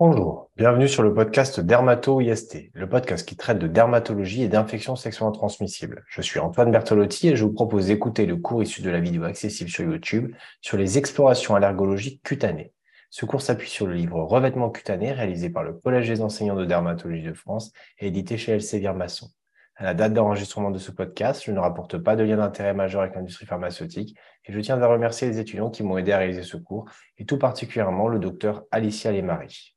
Bonjour, bienvenue sur le podcast Dermato-IST, le podcast qui traite de dermatologie et d'infections sexuellement transmissibles. Je suis Antoine Bertolotti et je vous propose d'écouter le cours issu de la vidéo accessible sur YouTube sur les explorations allergologiques cutanées. Ce cours s'appuie sur le livre Revêtement cutané réalisé par le Collège des enseignants de dermatologie de France et édité chez Elsevier Masson. À la date d'enregistrement de ce podcast, je ne rapporte pas de lien d'intérêt majeur avec l'industrie pharmaceutique et je tiens à remercier les étudiants qui m'ont aidé à réaliser ce cours et tout particulièrement le docteur Alicia Lemarie.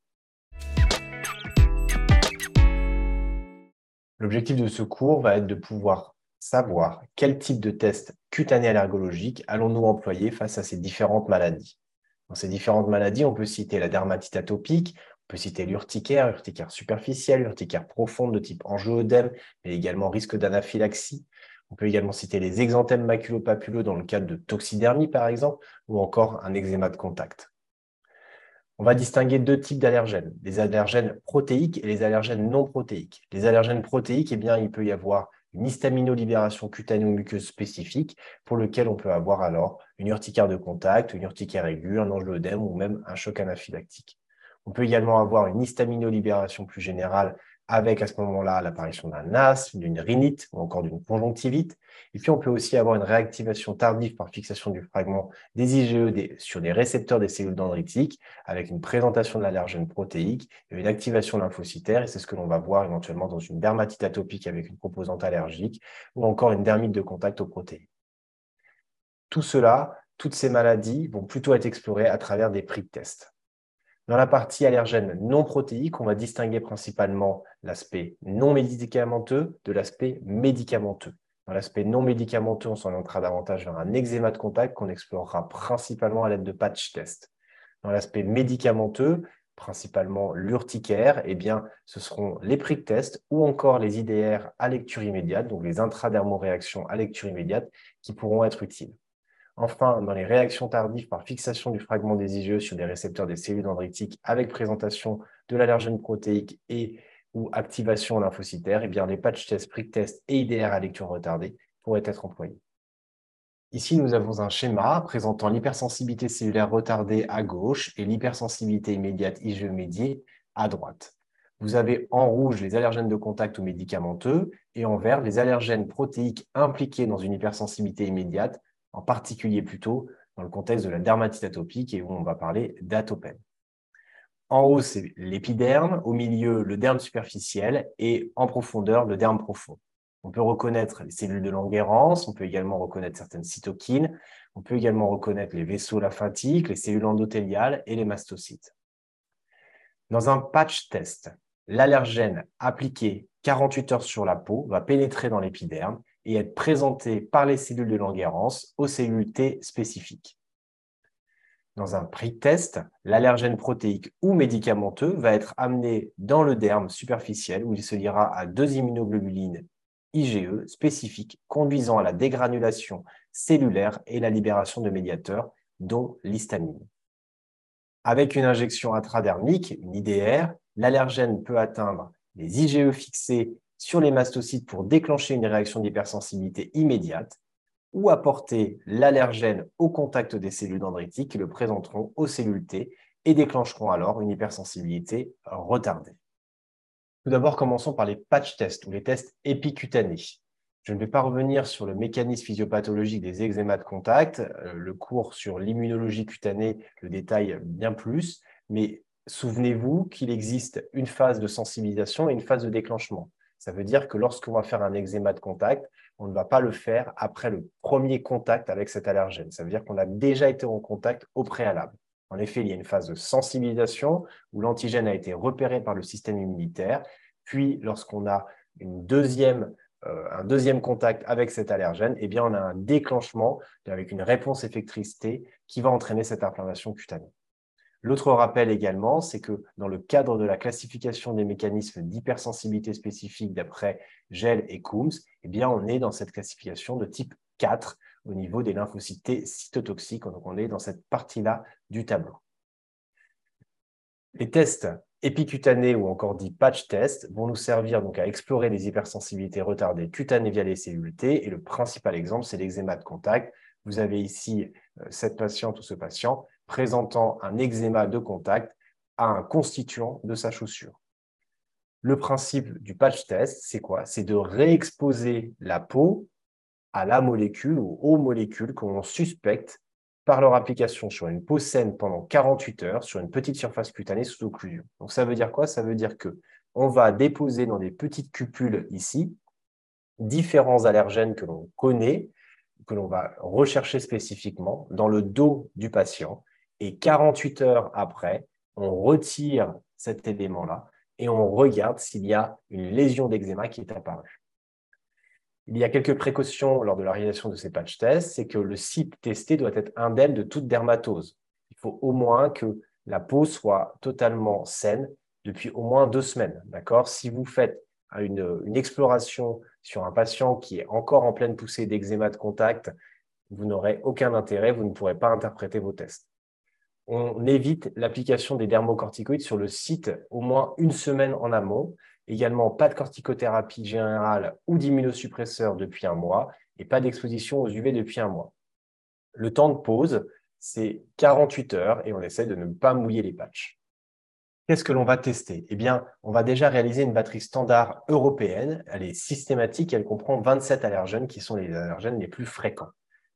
L'objectif de ce cours va être de pouvoir savoir quel type de test cutané allergologique allons-nous employer face à ces différentes maladies. Dans ces différentes maladies, on peut citer la dermatite atopique, on peut citer l'urticaire, urticaire superficielle, urticaire profonde de type angioëdème, mais également risque d'anaphylaxie. On peut également citer les exanthèmes maculopapuleux dans le cadre de toxidermie, par exemple, ou encore un eczéma de contact. On va distinguer deux types d'allergènes, les allergènes protéiques et les allergènes non protéiques. Les allergènes protéiques, eh bien, il peut y avoir une histaminolibération cutanée ou muqueuse spécifique pour lequel on peut avoir alors une urticaire de contact, une urticaire aiguë, un angioëdème ou même un choc anaphylactique. On peut également avoir une histaminolibération plus générale avec à ce moment-là l'apparition d'un asthme, d'une rhinite ou encore d'une conjonctivite. Et puis on peut aussi avoir une réactivation tardive par fixation du fragment des IgE sur des récepteurs des cellules dendritiques avec une présentation de l'allergène protéique et une activation lymphocytaire. Et c'est ce que l'on va voir éventuellement dans une dermatite atopique avec une composante allergique ou encore une dermite de contact aux protéines. Tout cela, toutes ces maladies vont plutôt être explorées à travers des prix de test. Dans la partie allergène non protéique, on va distinguer principalement l'aspect non médicamenteux de l'aspect médicamenteux. Dans l'aspect non médicamenteux, on s'orientera davantage vers un eczéma de contact qu'on explorera principalement à l'aide de patch test. Dans l'aspect médicamenteux, principalement l'urticaire, eh bien, ce seront les prick tests ou encore les IDR à lecture immédiate, donc les intradermoréactions à lecture immédiate, qui pourront être utiles. Enfin, dans les réactions tardives par fixation du fragment des IgE sur des récepteurs des cellules dendritiques avec présentation de l'allergène protéique et ou activation lymphocytaire, eh bien, les patch tests, prick tests et IDR à lecture retardée pourraient être employés. Ici, nous avons un schéma présentant l'hypersensibilité cellulaire retardée à gauche et l'hypersensibilité immédiate IgE médiée à droite. Vous avez en rouge les allergènes de contact ou médicamenteux et en vert les allergènes protéiques impliqués dans une hypersensibilité immédiate en particulier plutôt dans le contexte de la dermatite atopique et où on va parler d'atopène. En haut, c'est l'épiderme, au milieu, le derme superficiel et en profondeur, le derme profond. On peut reconnaître les cellules de Langerhans, on peut également reconnaître certaines cytokines, on peut également reconnaître les vaisseaux lymphatiques, les cellules endothéliales et les mastocytes. Dans un patch test, l'allergène appliqué 48 heures sur la peau va pénétrer dans l'épiderme et être présenté par les cellules de Langerhans aux cellules T spécifiques. Dans un pre-test, l'allergène protéique ou médicamenteux va être amené dans le derme superficiel où il se liera à deux immunoglobulines IgE spécifiques conduisant à la dégranulation cellulaire et la libération de médiateurs, dont l'histamine. Avec une injection intradermique, une IDR, l'allergène peut atteindre les IgE fixés sur les mastocytes pour déclencher une réaction d'hypersensibilité immédiate ou apporter l'allergène au contact des cellules dendritiques qui le présenteront aux cellules T et déclencheront alors une hypersensibilité retardée. Tout d'abord, commençons par les patch tests ou les tests épicutanés. Je ne vais pas revenir sur le mécanisme physiopathologique des eczémas de contact. Euh, le cours sur l'immunologie cutanée le détaille bien plus, mais souvenez-vous qu'il existe une phase de sensibilisation et une phase de déclenchement. Ça veut dire que lorsqu'on va faire un eczéma de contact, on ne va pas le faire après le premier contact avec cet allergène. Ça veut dire qu'on a déjà été en contact au préalable. En effet, il y a une phase de sensibilisation où l'antigène a été repéré par le système immunitaire. Puis, lorsqu'on a une deuxième, euh, un deuxième contact avec cet allergène, eh bien, on a un déclenchement avec une réponse effectrice qui va entraîner cette inflammation cutanée. L'autre rappel également, c'est que dans le cadre de la classification des mécanismes d'hypersensibilité spécifique d'après GEL et Coombs, eh bien, on est dans cette classification de type 4 au niveau des lymphocytes cytotoxiques. Donc, on est dans cette partie-là du tableau. Les tests épicutanés ou encore dits patch tests vont nous servir donc à explorer les hypersensibilités retardées cutanées via les cellules T. Et le principal exemple, c'est l'eczéma de contact. Vous avez ici euh, cette patiente ou ce patient présentant un eczéma de contact à un constituant de sa chaussure. Le principe du patch test, c'est quoi? C'est de réexposer la peau à la molécule ou aux molécules que l'on suspecte par leur application sur une peau saine pendant 48 heures sur une petite surface cutanée sous occlusion. Donc ça veut dire quoi? Ça veut dire que on va déposer dans des petites cupules ici différents allergènes que l'on connaît, que l'on va rechercher spécifiquement dans le dos du patient. Et 48 heures après, on retire cet élément-là et on regarde s'il y a une lésion d'eczéma qui est apparue. Il y a quelques précautions lors de la réalisation de ces patch tests, c'est que le site testé doit être indemne de toute dermatose. Il faut au moins que la peau soit totalement saine depuis au moins deux semaines. Si vous faites une, exploration sur un patient qui est encore en pleine poussée d'eczéma de contact, vous n'aurez aucun intérêt, vous ne pourrez pas interpréter vos tests. On évite l'application des dermocorticoïdes sur le site au moins une semaine en amont. Également, pas de corticothérapie générale ou d'immunosuppresseur depuis un mois et pas d'exposition aux UV depuis un mois. Le temps de pause, c'est 48 heures et on essaie de ne pas mouiller les patchs. Qu'est-ce que l'on va tester? Eh bien, on va déjà réaliser une batterie standard européenne. Elle est systématique, elle comprend 27 allergènes qui sont les allergènes les plus fréquents.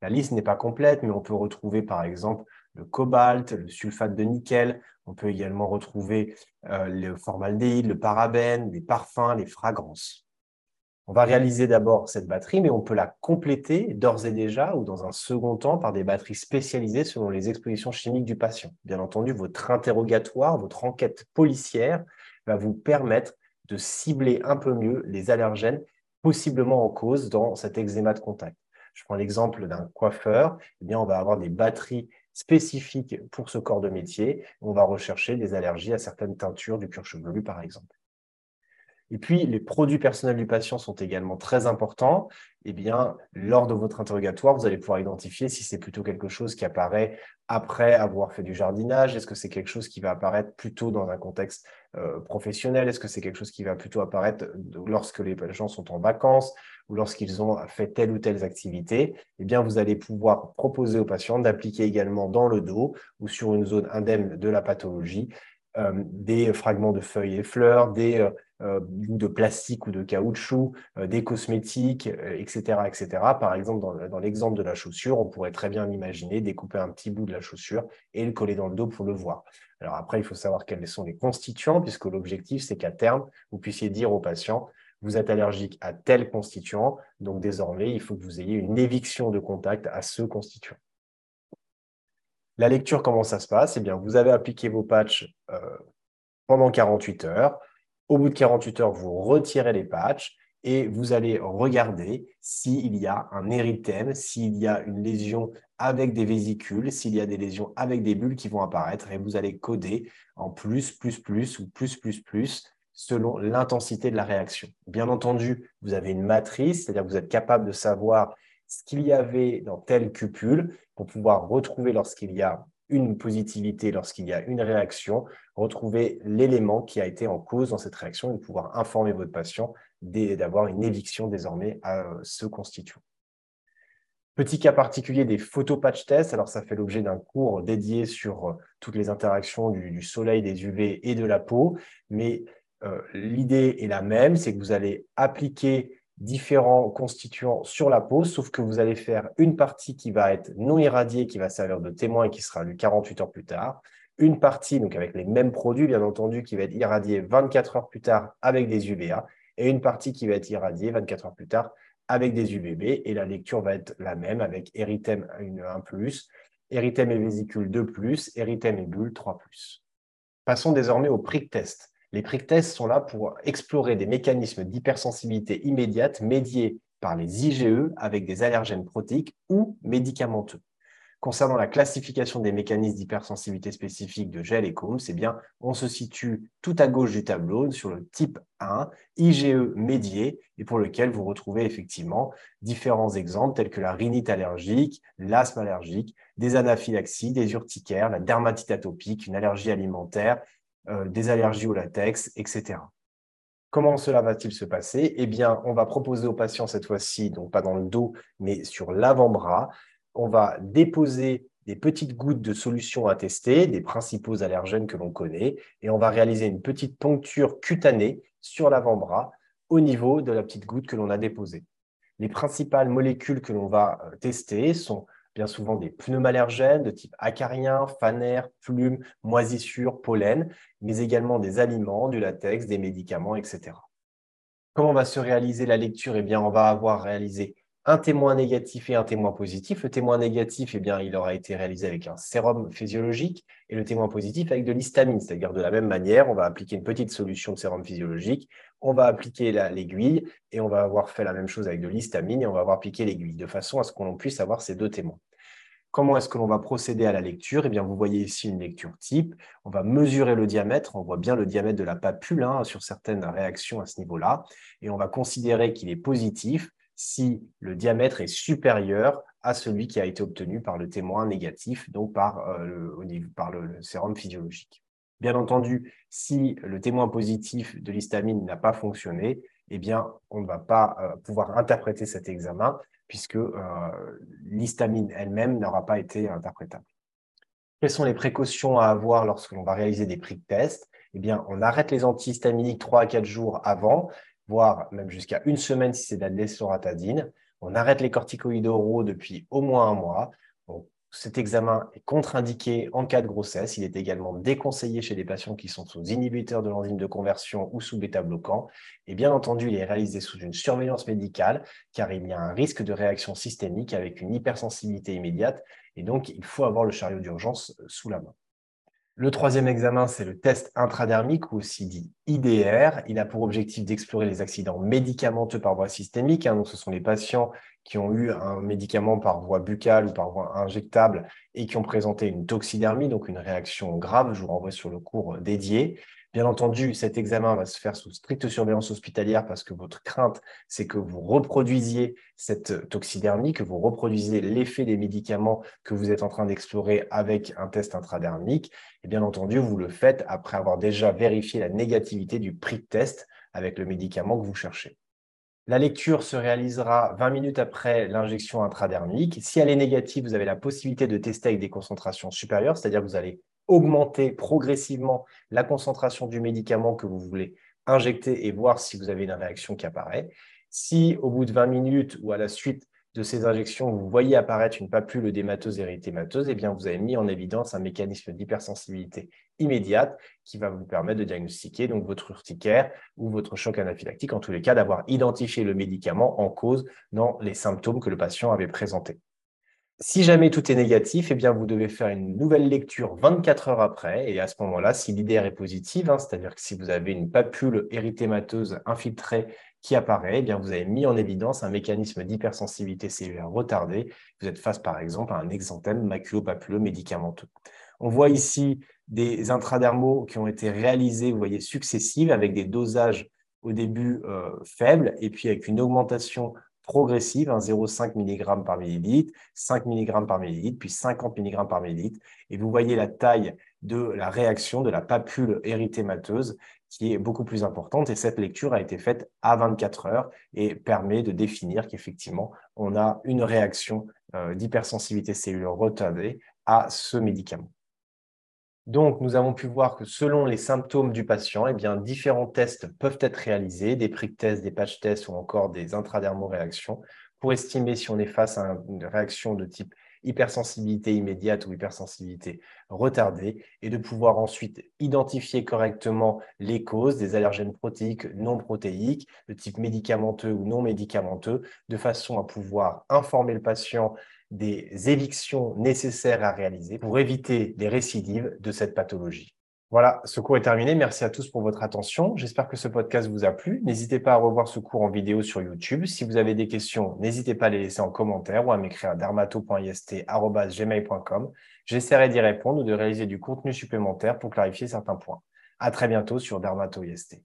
La liste n'est pas complète, mais on peut retrouver par exemple le cobalt, le sulfate de nickel. On peut également retrouver euh, le formaldéhyde, le parabène, les parfums, les fragrances. On va réaliser d'abord cette batterie, mais on peut la compléter d'ores et déjà ou dans un second temps par des batteries spécialisées selon les expositions chimiques du patient. Bien entendu, votre interrogatoire, votre enquête policière va vous permettre de cibler un peu mieux les allergènes possiblement en cause dans cet eczéma de contact. Je prends l'exemple d'un coiffeur, eh bien, on va avoir des batteries spécifiques pour ce corps de métier. On va rechercher des allergies à certaines teintures du cuir chevelu, par exemple. Et puis, les produits personnels du patient sont également très importants. Eh bien, lors de votre interrogatoire, vous allez pouvoir identifier si c'est plutôt quelque chose qui apparaît après avoir fait du jardinage. Est-ce que c'est quelque chose qui va apparaître plutôt dans un contexte euh, professionnel? Est-ce que c'est quelque chose qui va plutôt apparaître lorsque les gens sont en vacances ou lorsqu'ils ont fait telle ou telle activité? Eh bien, vous allez pouvoir proposer aux patients d'appliquer également dans le dos ou sur une zone indemne de la pathologie euh, des fragments de feuilles et fleurs, des euh, euh, de plastique ou de caoutchouc, des cosmétiques, etc., etc. Par exemple, dans, l'exemple de la chaussure, on pourrait très bien imaginer découper un petit bout de la chaussure et le coller dans le dos pour le voir. Alors après, il faut savoir quels sont les constituants, puisque l'objectif, c'est qu'à terme, vous puissiez dire au patient, vous êtes allergique à tel constituant, donc désormais, il faut que vous ayez une éviction de contact à ce constituant. La lecture, comment ça se passe? Eh bien, vous avez appliqué vos patchs euh, pendant 48 heures. Au bout de 48 heures, vous retirez les patchs et vous allez regarder s'il y a un érythème, s'il y a une lésion avec des vésicules, s'il y a des lésions avec des bulles qui vont apparaître et vous allez coder en plus, plus, plus ou plus, plus, plus selon l'intensité de la réaction. Bien entendu, vous avez une matrice, c'est-à-dire que vous êtes capable de savoir ce qu'il y avait dans telle cupule pour pouvoir retrouver lorsqu'il y a une positivité, lorsqu'il y a une réaction, retrouver l'élément qui a été en cause dans cette réaction et pouvoir informer votre patient d'avoir une éviction désormais à euh, ce constituant. Petit cas particulier des photo-patch tests. Alors, ça fait l'objet d'un cours dédié sur euh, toutes les interactions du, soleil, des UV et de la peau. Mais euh, l'idée est la même, c'est que vous allez appliquer différents constituants sur la peau, sauf que vous allez faire une partie qui va être non irradiée, qui va servir de témoin et qui sera lue 48 heures plus tard, une partie, donc avec les mêmes produits, bien entendu, qui va être irradiée 24 heures plus tard avec des UVA, et une partie qui va être irradiée 24 heures plus tard avec des UVB, et la lecture va être la même avec érythème 1+, érythème et vésicule 2+, érythème et bulle 3+. Passons désormais au prick test. Les prick tests sont là pour explorer des mécanismes d'hypersensibilité immédiate médiés par les IgE avec des allergènes protéiques ou médicamenteux. Concernant la classification des mécanismes d'hypersensibilité spécifique de gel et Combs, eh bien, on se situe tout à gauche du tableau sur le type 1, IgE médié, et pour lequel vous retrouvez effectivement différents exemples tels que la rhinite allergique, l'asthme allergique, des anaphylaxies, des urticaires, la dermatite atopique, une allergie alimentaire, euh, des allergies au latex, etc. Comment cela va-t-il se passer? Eh bien, on va proposer au patient cette fois-ci, donc pas dans le dos, mais sur l'avant-bras, on va déposer des petites gouttes de solution à tester, des principaux allergènes que l'on connaît, et on va réaliser une petite poncture cutanée sur l'avant-bras au niveau de la petite goutte que l'on a déposée. Les principales molécules que l'on va euh, tester sont bien souvent des pneumallergènes de type acarien, fanère, plume, moisissure, pollen, mais également des aliments, du latex, des médicaments, etc. Comment va se réaliser la lecture? Eh bien, on va avoir réalisé un témoin négatif et un témoin positif. Le témoin négatif, eh bien, il aura été réalisé avec un sérum physiologique et le témoin positif avec de l'histamine, c'est-à-dire de la même manière, on va appliquer une petite solution de sérum physiologique, on va appliquer l'aiguille et on va avoir fait la même chose avec de l'histamine et on va avoir appliqué l'aiguille de façon à ce qu'on puisse avoir ces deux témoins. Comment est-ce que l'on va procéder à la lecture? Eh bien, vous voyez ici une lecture type. On va mesurer le diamètre. On voit bien le diamètre de la papule hein, sur certaines réactions à ce niveau-là. Et on va considérer qu'il est positif si le diamètre est supérieur à celui qui a été obtenu par le témoin négatif, donc par, euh, le, sérum physiologique. Bien entendu, si le témoin positif de l'histamine n'a pas fonctionné, eh bien, on ne va pas euh, pouvoir interpréter cet examen puisque euh, l'histamine elle-même n'aura pas été interprétable. Quelles sont les précautions à avoir lorsque l'on va réaliser des prix de test? Eh bien, on arrête les antihistaminiques 3 à 4 jours avant voire même jusqu'à une semaine si c'est de la. On arrête les corticoïdes oraux depuis au moins un mois. cet examen est contre-indiqué en cas de grossesse. Il est également déconseillé chez les patients qui sont sous inhibiteurs de l'enzyme de conversion ou sous bêta-bloquant. Et bien entendu, il est réalisé sous une surveillance médicale car il y a un risque de réaction systémique avec une hypersensibilité immédiate. Et donc, il faut avoir le chariot d'urgence sous la main. Le troisième examen, c'est le test intradermique, ou aussi dit IDR. Il a pour objectif d'explorer les accidents médicamenteux par voie systémique. Hein. donc, ce sont les patients qui ont eu un médicament par voie buccale ou par voie injectable et qui ont présenté une toxidermie, donc une réaction grave. Je vous renvoie sur le cours dédié. Bien entendu, cet examen va se faire sous stricte surveillance hospitalière parce que votre crainte, c'est que vous reproduisiez cette toxidermie, que vous reproduisiez l'effet des médicaments que vous êtes en train d'explorer avec un test intradermique. Et bien entendu, vous le faites après avoir déjà vérifié la négativité du prix de test avec le médicament que vous cherchez. La lecture se réalisera 20 minutes après l'injection intradermique. Si elle est négative, vous avez la possibilité de tester avec des concentrations supérieures, c'est-à-dire que vous allez augmenter progressivement la concentration du médicament que vous voulez injecter et voir si vous avez une réaction qui apparaît. Si au bout de 20 minutes ou à la suite de ces injections, vous voyez apparaître une papule démateuse érythémateuse, eh bien, vous avez mis en évidence un mécanisme d'hypersensibilité immédiate qui va vous permettre de diagnostiquer donc votre urticaire ou votre choc anaphylactique, en tous les cas d'avoir identifié le médicament en cause dans les symptômes que le patient avait présentés. Si jamais tout est négatif, eh vous devez faire une nouvelle lecture 24 heures après. Et à ce moment-là, si l'IDR est positive, hein, c'est-à-dire que si vous avez une papule érythémateuse infiltrée qui apparaît, eh bien, vous avez mis en évidence un mécanisme d'hypersensibilité cellulaire retardé. Vous êtes face, par exemple, à un exanthème maculopapuleux médicamenteux. On voit ici des intradermaux qui ont été réalisés, vous voyez, successives, avec des dosages au début euh, faibles, et puis avec une augmentation progressive, 0,5 mg par millilitre, 5 mg par millilitre, puis 50 mg par millilitre. Et vous voyez la taille de la réaction de la papule érythémateuse qui est beaucoup plus importante. Et cette lecture a été faite à 24 heures et permet de définir qu'effectivement, on a une réaction euh, d'hypersensibilité cellulaire retardée à ce médicament. Donc, nous avons pu voir que selon les symptômes du patient, eh différents tests peuvent être réalisés, des prick tests, des patch tests ou encore des intradermoréactions pour estimer si on est face à une réaction de type hypersensibilité immédiate ou hypersensibilité retardée et de pouvoir ensuite identifier correctement les causes des allergènes protéiques non protéiques de type médicamenteux ou non médicamenteux de façon à pouvoir informer le patient des évictions nécessaires à réaliser pour éviter des récidives de cette pathologie. Voilà, ce cours est terminé. Merci à tous pour votre attention. J'espère que ce podcast vous a plu. N'hésitez pas à revoir ce cours en vidéo sur YouTube. Si vous avez des questions, n'hésitez pas à les laisser en commentaire ou à m'écrire à dermato.ist.gmail.com. J'essaierai d'y répondre ou de réaliser du contenu supplémentaire pour clarifier certains points. À très bientôt sur Dermato IST.